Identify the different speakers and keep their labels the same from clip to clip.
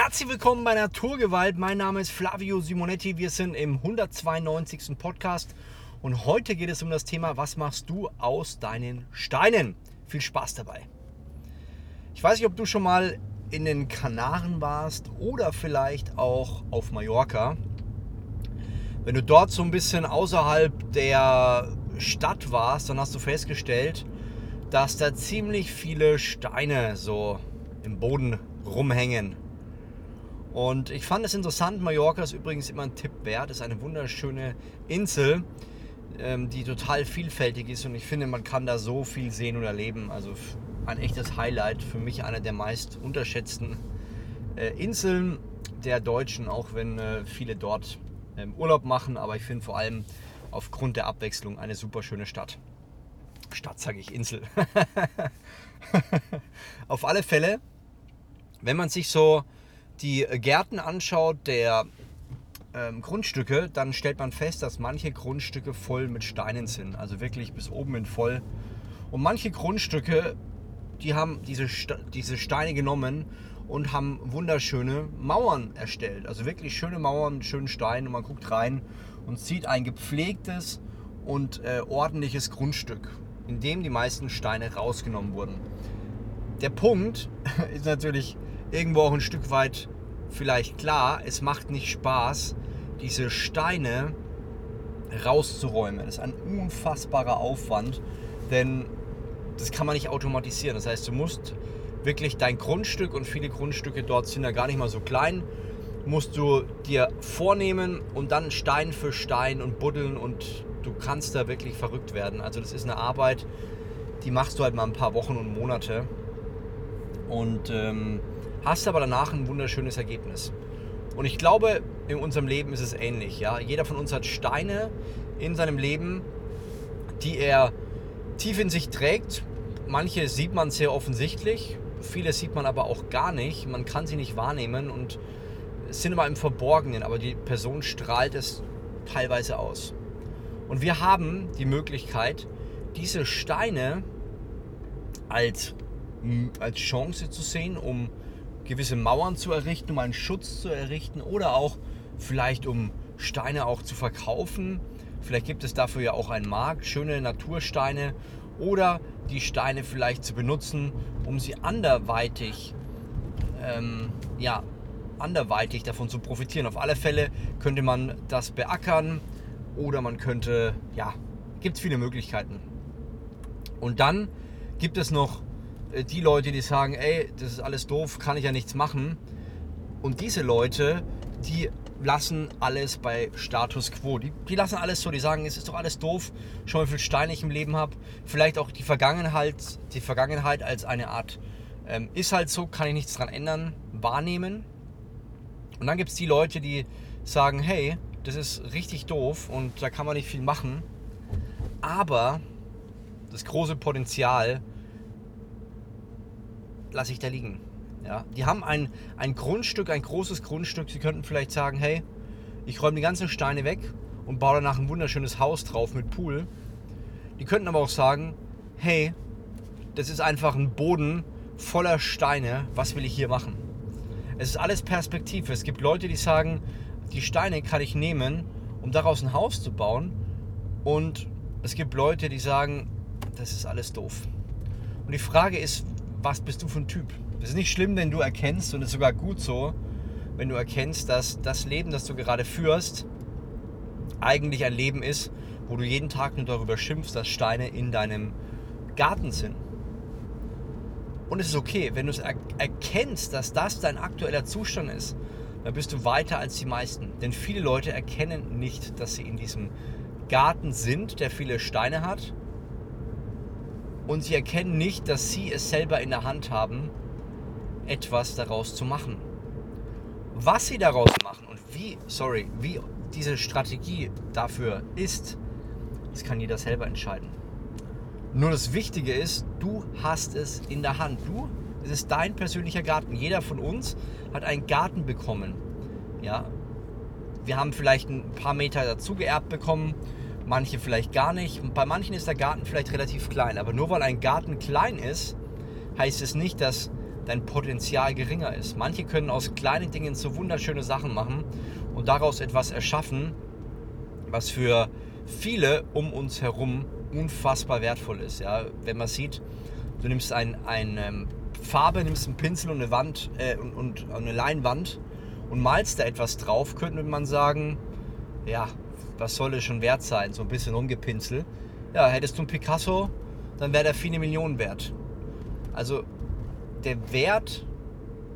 Speaker 1: Herzlich willkommen bei Naturgewalt. Mein Name ist Flavio Simonetti. Wir sind im 192. Podcast und heute geht es um das Thema, was machst du aus deinen Steinen? Viel Spaß dabei. Ich weiß nicht, ob du schon mal in den Kanaren warst oder vielleicht auch auf Mallorca. Wenn du dort so ein bisschen außerhalb der Stadt warst, dann hast du festgestellt, dass da ziemlich viele Steine so im Boden rumhängen. Und ich fand es interessant, Mallorca ist übrigens immer ein Tipp wert. Ist eine wunderschöne Insel, ähm, die total vielfältig ist und ich finde, man kann da so viel sehen und erleben. Also ein echtes Highlight, für mich eine der meist unterschätzten äh, Inseln der Deutschen, auch wenn äh, viele dort ähm, Urlaub machen. Aber ich finde vor allem aufgrund der Abwechslung eine super schöne Stadt. Stadt sage ich Insel. Auf alle Fälle, wenn man sich so die Gärten anschaut der ähm, Grundstücke, dann stellt man fest, dass manche Grundstücke voll mit Steinen sind. Also wirklich bis oben in voll. Und manche Grundstücke, die haben diese, diese Steine genommen und haben wunderschöne Mauern erstellt. Also wirklich schöne Mauern mit schönen Steinen. Und man guckt rein und sieht ein gepflegtes und äh, ordentliches Grundstück, in dem die meisten Steine rausgenommen wurden. Der Punkt ist natürlich irgendwo auch ein Stück weit vielleicht klar, es macht nicht Spaß, diese Steine rauszuräumen. Das ist ein unfassbarer Aufwand, denn das kann man nicht automatisieren. Das heißt, du musst wirklich dein Grundstück und viele Grundstücke dort sind ja gar nicht mal so klein, musst du dir vornehmen und dann Stein für Stein und buddeln und du kannst da wirklich verrückt werden. Also das ist eine Arbeit, die machst du halt mal ein paar Wochen und Monate und ähm, hast aber danach ein wunderschönes Ergebnis. Und ich glaube, in unserem Leben ist es ähnlich. Ja? Jeder von uns hat Steine in seinem Leben, die er tief in sich trägt. Manche sieht man sehr offensichtlich, viele sieht man aber auch gar nicht. Man kann sie nicht wahrnehmen und sind immer im Verborgenen, aber die Person strahlt es teilweise aus. Und wir haben die Möglichkeit, diese Steine als, als Chance zu sehen, um gewisse Mauern zu errichten, um einen Schutz zu errichten oder auch vielleicht um Steine auch zu verkaufen. Vielleicht gibt es dafür ja auch einen Markt, schöne Natursteine oder die Steine vielleicht zu benutzen, um sie anderweitig, ähm, ja, anderweitig davon zu profitieren. Auf alle Fälle könnte man das beackern oder man könnte, ja, gibt es viele Möglichkeiten. Und dann gibt es noch die Leute, die sagen, ey, das ist alles doof, kann ich ja nichts machen. Und diese Leute, die lassen alles bei Status quo. Die, die lassen alles so, die sagen, es ist doch alles doof, schon wie viel Steine ich im Leben habe. Vielleicht auch die Vergangenheit, die Vergangenheit als eine Art, ähm, ist halt so, kann ich nichts dran ändern, wahrnehmen. Und dann gibt es die Leute, die sagen, hey, das ist richtig doof und da kann man nicht viel machen. Aber das große Potenzial lasse ich da liegen. Ja, die haben ein, ein Grundstück, ein großes Grundstück. Sie könnten vielleicht sagen, hey, ich räume die ganzen Steine weg und baue danach ein wunderschönes Haus drauf mit Pool. Die könnten aber auch sagen, hey, das ist einfach ein Boden voller Steine. Was will ich hier machen? Es ist alles Perspektive. Es gibt Leute, die sagen, die Steine kann ich nehmen, um daraus ein Haus zu bauen. Und es gibt Leute, die sagen, das ist alles doof. Und die Frage ist, was bist du für ein Typ? Das ist nicht schlimm, wenn du erkennst, und es ist sogar gut so, wenn du erkennst, dass das Leben, das du gerade führst, eigentlich ein Leben ist, wo du jeden Tag nur darüber schimpfst, dass Steine in deinem Garten sind. Und es ist okay, wenn du es er erkennst, dass das dein aktueller Zustand ist, dann bist du weiter als die meisten. Denn viele Leute erkennen nicht, dass sie in diesem Garten sind, der viele Steine hat und sie erkennen nicht, dass sie es selber in der Hand haben, etwas daraus zu machen. Was sie daraus machen und wie, sorry, wie diese Strategie dafür ist, das kann jeder selber entscheiden. Nur das Wichtige ist, du hast es in der Hand. Du, es ist dein persönlicher Garten. Jeder von uns hat einen Garten bekommen. Ja, wir haben vielleicht ein paar Meter dazu geerbt bekommen manche vielleicht gar nicht. Und bei manchen ist der Garten vielleicht relativ klein. Aber nur weil ein Garten klein ist, heißt es nicht, dass dein Potenzial geringer ist. Manche können aus kleinen Dingen so wunderschöne Sachen machen und daraus etwas erschaffen, was für viele um uns herum unfassbar wertvoll ist. Ja? Wenn man sieht, du nimmst ein, ein ähm, Farbe, nimmst einen Pinsel und eine Wand äh, und, und eine Leinwand und malst da etwas drauf, könnte man sagen, ja, was soll es schon wert sein? So ein bisschen rumgepinselt. Ja, hättest du einen Picasso, dann wäre der viele Millionen wert. Also der Wert,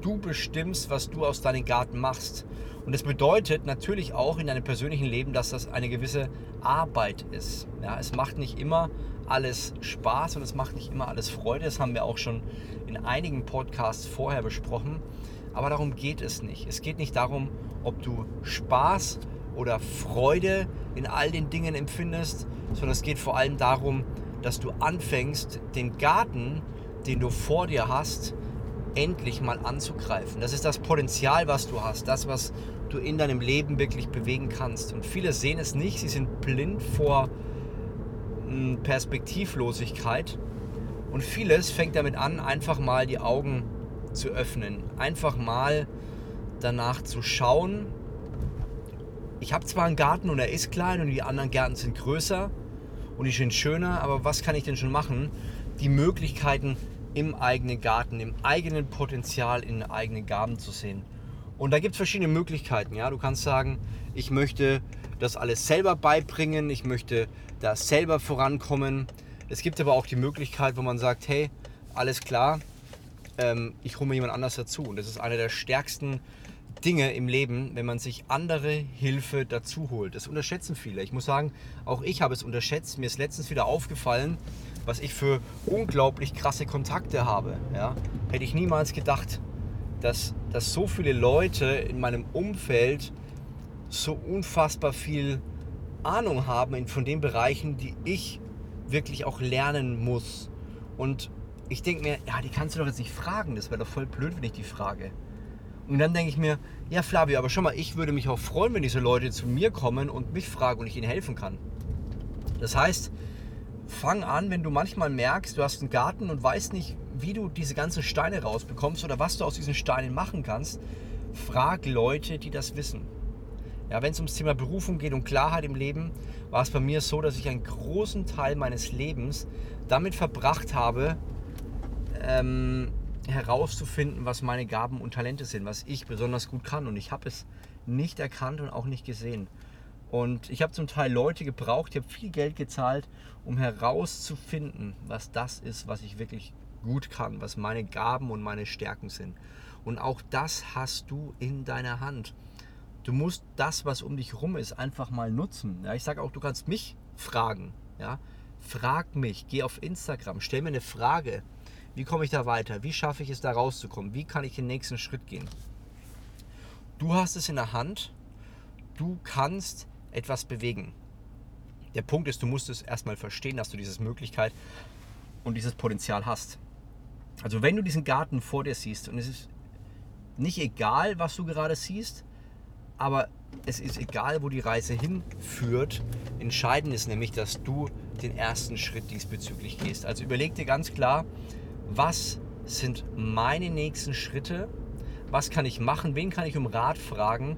Speaker 1: du bestimmst, was du aus deinem Garten machst. Und das bedeutet natürlich auch in deinem persönlichen Leben, dass das eine gewisse Arbeit ist. Ja, es macht nicht immer alles Spaß und es macht nicht immer alles Freude. Das haben wir auch schon in einigen Podcasts vorher besprochen. Aber darum geht es nicht. Es geht nicht darum, ob du Spaß oder Freude in all den Dingen empfindest, sondern es geht vor allem darum, dass du anfängst, den Garten, den du vor dir hast, endlich mal anzugreifen. Das ist das Potenzial, was du hast, das, was du in deinem Leben wirklich bewegen kannst. Und viele sehen es nicht, sie sind blind vor hm, Perspektivlosigkeit. Und vieles fängt damit an, einfach mal die Augen zu öffnen, einfach mal danach zu schauen. Ich habe zwar einen Garten und er ist klein und die anderen Gärten sind größer und die sind schöner, aber was kann ich denn schon machen? Die Möglichkeiten im eigenen Garten, im eigenen Potenzial in eigenen Gaben zu sehen. Und da gibt es verschiedene Möglichkeiten. Ja? Du kannst sagen, ich möchte das alles selber beibringen, ich möchte da selber vorankommen. Es gibt aber auch die Möglichkeit, wo man sagt, hey, alles klar, ähm, ich hole mir jemand anders dazu. Und das ist eine der stärksten Dinge im Leben, wenn man sich andere Hilfe dazu holt. Das unterschätzen viele. Ich muss sagen, auch ich habe es unterschätzt. Mir ist letztens wieder aufgefallen, was ich für unglaublich krasse Kontakte habe. Ja? Hätte ich niemals gedacht, dass, dass so viele Leute in meinem Umfeld so unfassbar viel Ahnung haben von den Bereichen, die ich wirklich auch lernen muss. Und ich denke mir, ja, die kannst du doch jetzt nicht fragen. Das wäre doch voll blöd, wenn ich die frage. Und dann denke ich mir, ja Flavio, aber schon mal, ich würde mich auch freuen, wenn diese Leute zu mir kommen und mich fragen und ich ihnen helfen kann. Das heißt, fang an, wenn du manchmal merkst, du hast einen Garten und weißt nicht, wie du diese ganzen Steine rausbekommst oder was du aus diesen Steinen machen kannst, frag Leute, die das wissen. Ja, wenn es ums Thema Berufung geht und Klarheit im Leben, war es bei mir so, dass ich einen großen Teil meines Lebens damit verbracht habe, ähm, herauszufinden, was meine Gaben und Talente sind, was ich besonders gut kann. Und ich habe es nicht erkannt und auch nicht gesehen. Und ich habe zum Teil Leute gebraucht, ich habe viel Geld gezahlt, um herauszufinden, was das ist, was ich wirklich gut kann, was meine Gaben und meine Stärken sind. Und auch das hast du in deiner Hand. Du musst das, was um dich rum ist, einfach mal nutzen. Ja, ich sage auch, du kannst mich fragen. Ja? Frag mich, geh auf Instagram, stell mir eine Frage. Wie komme ich da weiter? Wie schaffe ich es, da rauszukommen? Wie kann ich den nächsten Schritt gehen? Du hast es in der Hand. Du kannst etwas bewegen. Der Punkt ist, du musst es erstmal verstehen, dass du diese Möglichkeit und dieses Potenzial hast. Also wenn du diesen Garten vor dir siehst und es ist nicht egal, was du gerade siehst, aber es ist egal, wo die Reise hinführt. Entscheidend ist nämlich, dass du den ersten Schritt diesbezüglich gehst. Also überleg dir ganz klar, was sind meine nächsten Schritte, was kann ich machen, wen kann ich um Rat fragen,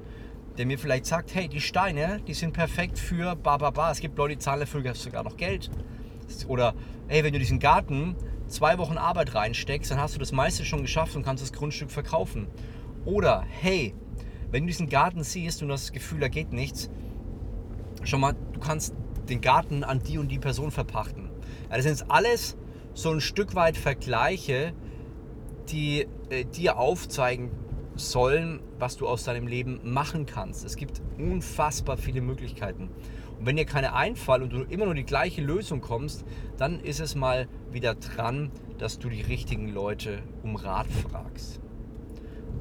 Speaker 1: der mir vielleicht sagt, hey, die Steine, die sind perfekt für ba, ba, ba. Es gibt Leute, die zahlen dafür sogar noch Geld. Oder, hey, wenn du diesen Garten zwei Wochen Arbeit reinsteckst, dann hast du das meiste schon geschafft und kannst das Grundstück verkaufen. Oder, hey, wenn du diesen Garten siehst und hast das Gefühl, da geht nichts, schon mal, du kannst den Garten an die und die Person verpachten. Ja, das sind alles so ein Stück weit Vergleiche, die äh, dir aufzeigen sollen, was du aus deinem Leben machen kannst. Es gibt unfassbar viele Möglichkeiten. Und wenn dir keine einfallen und du immer nur die gleiche Lösung kommst, dann ist es mal wieder dran, dass du die richtigen Leute um Rat fragst.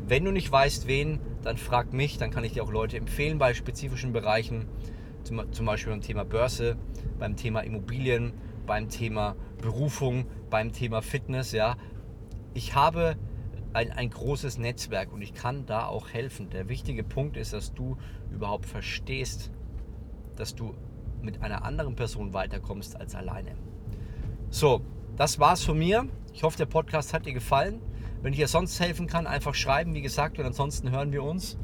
Speaker 1: Wenn du nicht weißt, wen, dann frag mich, dann kann ich dir auch Leute empfehlen bei spezifischen Bereichen, zum, zum Beispiel beim Thema Börse, beim Thema Immobilien, beim Thema Berufung, beim Thema Fitness. Ja. Ich habe ein, ein großes Netzwerk und ich kann da auch helfen. Der wichtige Punkt ist, dass du überhaupt verstehst, dass du mit einer anderen Person weiterkommst als alleine. So, das war's von mir. Ich hoffe, der Podcast hat dir gefallen. Wenn ich dir sonst helfen kann, einfach schreiben, wie gesagt. Und ansonsten hören wir uns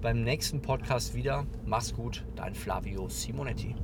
Speaker 1: beim nächsten Podcast wieder. Mach's gut, dein Flavio Simonetti.